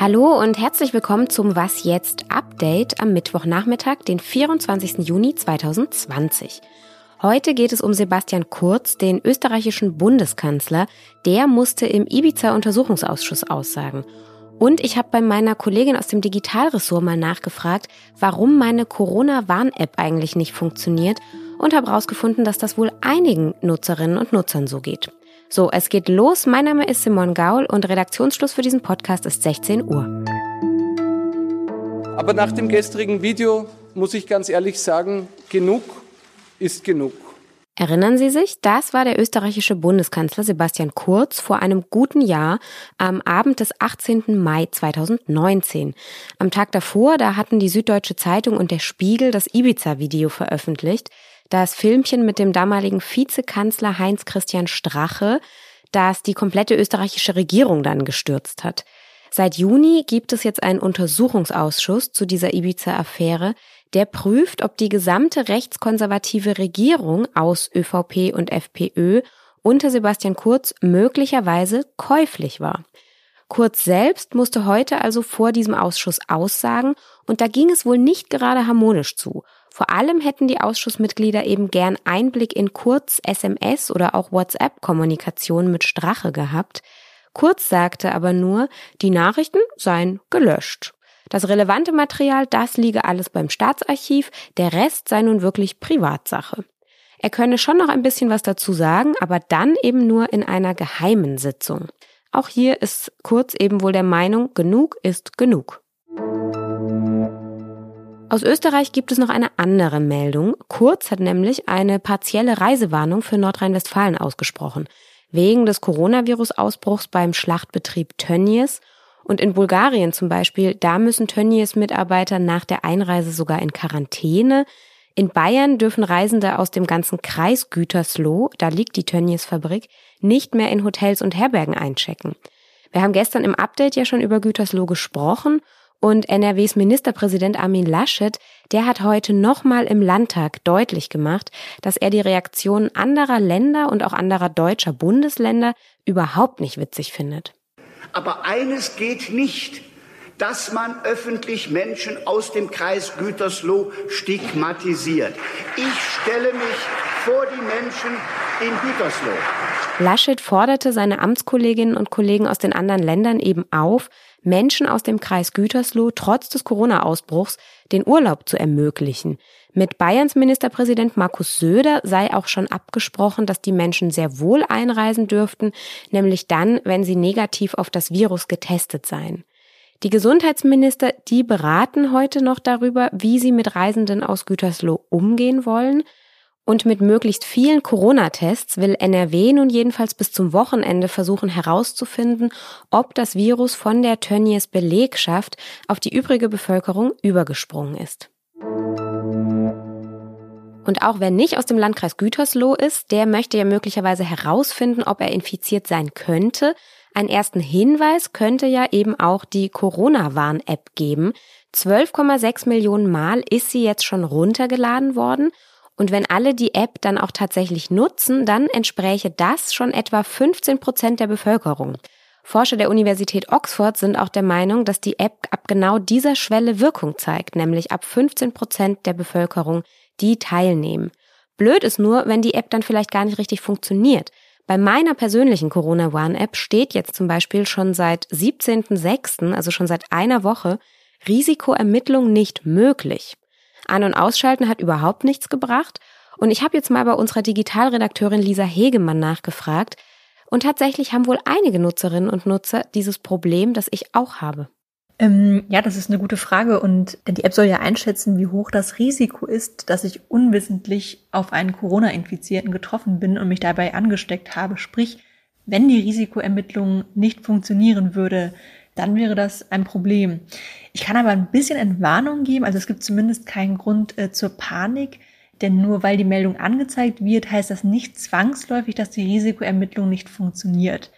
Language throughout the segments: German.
Hallo und herzlich willkommen zum Was jetzt Update am Mittwochnachmittag, den 24. Juni 2020. Heute geht es um Sebastian Kurz, den österreichischen Bundeskanzler. Der musste im Ibiza-Untersuchungsausschuss aussagen. Und ich habe bei meiner Kollegin aus dem Digitalressort mal nachgefragt, warum meine Corona-Warn-App eigentlich nicht funktioniert und habe herausgefunden, dass das wohl einigen Nutzerinnen und Nutzern so geht. So, es geht los. Mein Name ist Simon Gaul und Redaktionsschluss für diesen Podcast ist 16 Uhr. Aber nach dem gestrigen Video muss ich ganz ehrlich sagen, genug ist genug. Erinnern Sie sich, das war der österreichische Bundeskanzler Sebastian Kurz vor einem guten Jahr am Abend des 18. Mai 2019. Am Tag davor, da hatten die Süddeutsche Zeitung und der Spiegel das Ibiza-Video veröffentlicht, das Filmchen mit dem damaligen Vizekanzler Heinz Christian Strache, das die komplette österreichische Regierung dann gestürzt hat. Seit Juni gibt es jetzt einen Untersuchungsausschuss zu dieser Ibiza-Affäre, der prüft, ob die gesamte rechtskonservative Regierung aus ÖVP und FPÖ unter Sebastian Kurz möglicherweise käuflich war. Kurz selbst musste heute also vor diesem Ausschuss aussagen und da ging es wohl nicht gerade harmonisch zu. Vor allem hätten die Ausschussmitglieder eben gern Einblick in Kurz SMS oder auch WhatsApp-Kommunikation mit Strache gehabt. Kurz sagte aber nur, die Nachrichten seien gelöscht. Das relevante Material, das liege alles beim Staatsarchiv, der Rest sei nun wirklich Privatsache. Er könne schon noch ein bisschen was dazu sagen, aber dann eben nur in einer geheimen Sitzung. Auch hier ist Kurz eben wohl der Meinung, genug ist genug. Aus Österreich gibt es noch eine andere Meldung. Kurz hat nämlich eine partielle Reisewarnung für Nordrhein-Westfalen ausgesprochen. Wegen des Coronavirus-Ausbruchs beim Schlachtbetrieb Tönnies und in Bulgarien zum Beispiel, da müssen Tönnies-Mitarbeiter nach der Einreise sogar in Quarantäne. In Bayern dürfen Reisende aus dem ganzen Kreis Gütersloh, da liegt die Tönnies-Fabrik, nicht mehr in Hotels und Herbergen einchecken. Wir haben gestern im Update ja schon über Gütersloh gesprochen und NRWs Ministerpräsident Armin Laschet, der hat heute nochmal im Landtag deutlich gemacht, dass er die Reaktionen anderer Länder und auch anderer deutscher Bundesländer überhaupt nicht witzig findet. Aber eines geht nicht, dass man öffentlich Menschen aus dem Kreis Gütersloh stigmatisiert. Ich stelle mich vor die Menschen in Gütersloh. Laschet forderte seine Amtskolleginnen und Kollegen aus den anderen Ländern eben auf, Menschen aus dem Kreis Gütersloh trotz des Corona-Ausbruchs den Urlaub zu ermöglichen. Mit Bayerns Ministerpräsident Markus Söder sei auch schon abgesprochen, dass die Menschen sehr wohl einreisen dürften, nämlich dann, wenn sie negativ auf das Virus getestet seien. Die Gesundheitsminister, die beraten heute noch darüber, wie sie mit Reisenden aus Gütersloh umgehen wollen. Und mit möglichst vielen Corona-Tests will NRW nun jedenfalls bis zum Wochenende versuchen herauszufinden, ob das Virus von der Tönnies Belegschaft auf die übrige Bevölkerung übergesprungen ist. Und auch wer nicht aus dem Landkreis Gütersloh ist, der möchte ja möglicherweise herausfinden, ob er infiziert sein könnte. Einen ersten Hinweis könnte ja eben auch die Corona-Warn-App geben. 12,6 Millionen Mal ist sie jetzt schon runtergeladen worden und wenn alle die App dann auch tatsächlich nutzen, dann entspräche das schon etwa 15 Prozent der Bevölkerung. Forscher der Universität Oxford sind auch der Meinung, dass die App ab genau dieser Schwelle Wirkung zeigt, nämlich ab 15 Prozent der Bevölkerung, die teilnehmen. Blöd ist nur, wenn die App dann vielleicht gar nicht richtig funktioniert. Bei meiner persönlichen Corona One App steht jetzt zum Beispiel schon seit 17.06., also schon seit einer Woche, Risikoermittlung nicht möglich. An- und Ausschalten hat überhaupt nichts gebracht. Und ich habe jetzt mal bei unserer Digitalredakteurin Lisa Hegemann nachgefragt. Und tatsächlich haben wohl einige Nutzerinnen und Nutzer dieses Problem, das ich auch habe. Ähm, ja, das ist eine gute Frage. Und die App soll ja einschätzen, wie hoch das Risiko ist, dass ich unwissentlich auf einen Corona-Infizierten getroffen bin und mich dabei angesteckt habe. Sprich, wenn die Risikoermittlung nicht funktionieren würde, dann wäre das ein Problem. Ich kann aber ein bisschen Entwarnung geben, also es gibt zumindest keinen Grund äh, zur Panik, denn nur weil die Meldung angezeigt wird, heißt das nicht zwangsläufig, dass die Risikoermittlung nicht funktioniert.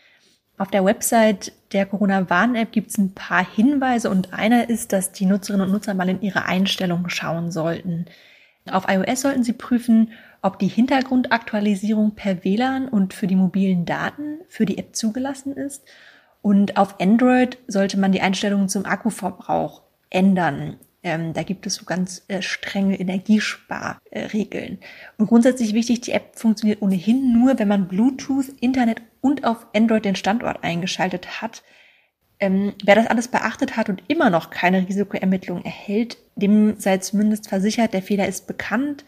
Auf der Website der Corona-Warn-App gibt es ein paar Hinweise und einer ist, dass die Nutzerinnen und Nutzer mal in ihre Einstellungen schauen sollten. Auf iOS sollten sie prüfen, ob die Hintergrundaktualisierung per WLAN und für die mobilen Daten für die App zugelassen ist. Und auf Android sollte man die Einstellungen zum Akkuverbrauch ändern. Ähm, da gibt es so ganz äh, strenge Energiesparregeln. und grundsätzlich wichtig, die App funktioniert ohnehin nur, wenn man Bluetooth, Internet und auf Android den Standort eingeschaltet hat. Ähm, wer das alles beachtet hat und immer noch keine Risikoermittlung erhält, dem sei zumindest versichert, der Fehler ist bekannt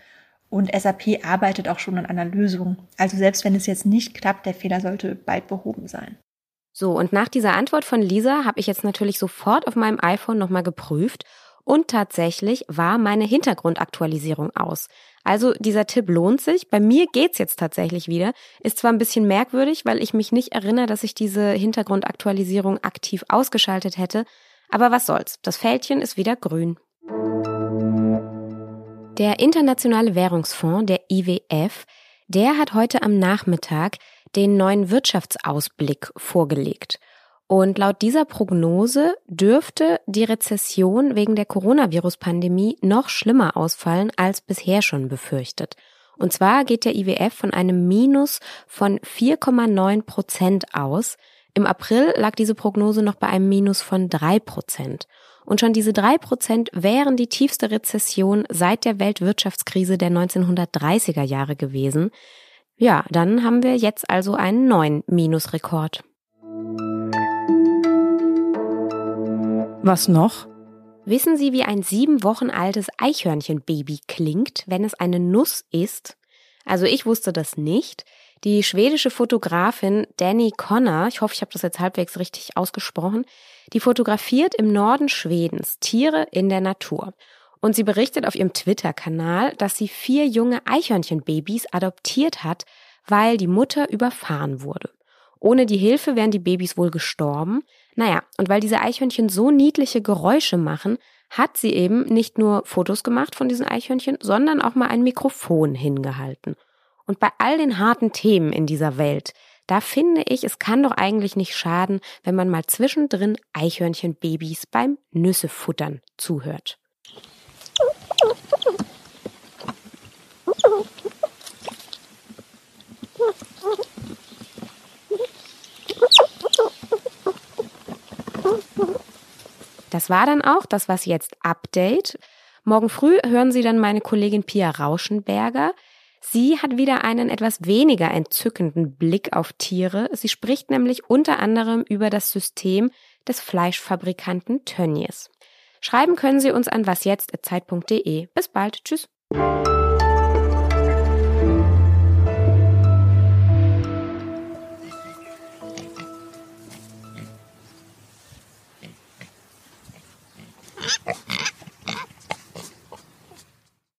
und SAP arbeitet auch schon an einer Lösung. Also selbst wenn es jetzt nicht klappt, der Fehler sollte bald behoben sein. So, und nach dieser Antwort von Lisa habe ich jetzt natürlich sofort auf meinem iPhone nochmal geprüft und tatsächlich war meine Hintergrundaktualisierung aus. Also dieser Tipp lohnt sich. Bei mir geht's jetzt tatsächlich wieder. Ist zwar ein bisschen merkwürdig, weil ich mich nicht erinnere, dass ich diese Hintergrundaktualisierung aktiv ausgeschaltet hätte, aber was soll's. Das Fältchen ist wieder grün. Der Internationale Währungsfonds, der IWF, der hat heute am Nachmittag den neuen Wirtschaftsausblick vorgelegt. Und laut dieser Prognose dürfte die Rezession wegen der Coronavirus-Pandemie noch schlimmer ausfallen als bisher schon befürchtet. Und zwar geht der IWF von einem Minus von 4,9 Prozent aus. Im April lag diese Prognose noch bei einem Minus von 3 Prozent. Und schon diese 3 Prozent wären die tiefste Rezession seit der Weltwirtschaftskrise der 1930er Jahre gewesen. Ja, dann haben wir jetzt also einen neuen Minusrekord. Was noch? Wissen Sie, wie ein sieben Wochen altes Eichhörnchenbaby klingt, wenn es eine Nuss ist? Also ich wusste das nicht. Die schwedische Fotografin Danny Connor, ich hoffe, ich habe das jetzt halbwegs richtig ausgesprochen, die fotografiert im Norden Schwedens Tiere in der Natur. Und sie berichtet auf ihrem Twitter-Kanal, dass sie vier junge Eichhörnchenbabys adoptiert hat, weil die Mutter überfahren wurde. Ohne die Hilfe wären die Babys wohl gestorben. Naja, und weil diese Eichhörnchen so niedliche Geräusche machen, hat sie eben nicht nur Fotos gemacht von diesen Eichhörnchen, sondern auch mal ein Mikrofon hingehalten. Und bei all den harten Themen in dieser Welt, da finde ich, es kann doch eigentlich nicht schaden, wenn man mal zwischendrin Eichhörnchenbabys beim Nüssefuttern zuhört. Das war dann auch das, was jetzt Update. Morgen früh hören Sie dann meine Kollegin Pia Rauschenberger. Sie hat wieder einen etwas weniger entzückenden Blick auf Tiere. Sie spricht nämlich unter anderem über das System des Fleischfabrikanten Tönnies. Schreiben können Sie uns an wasjetzt.zeit.de. Bis bald. Tschüss.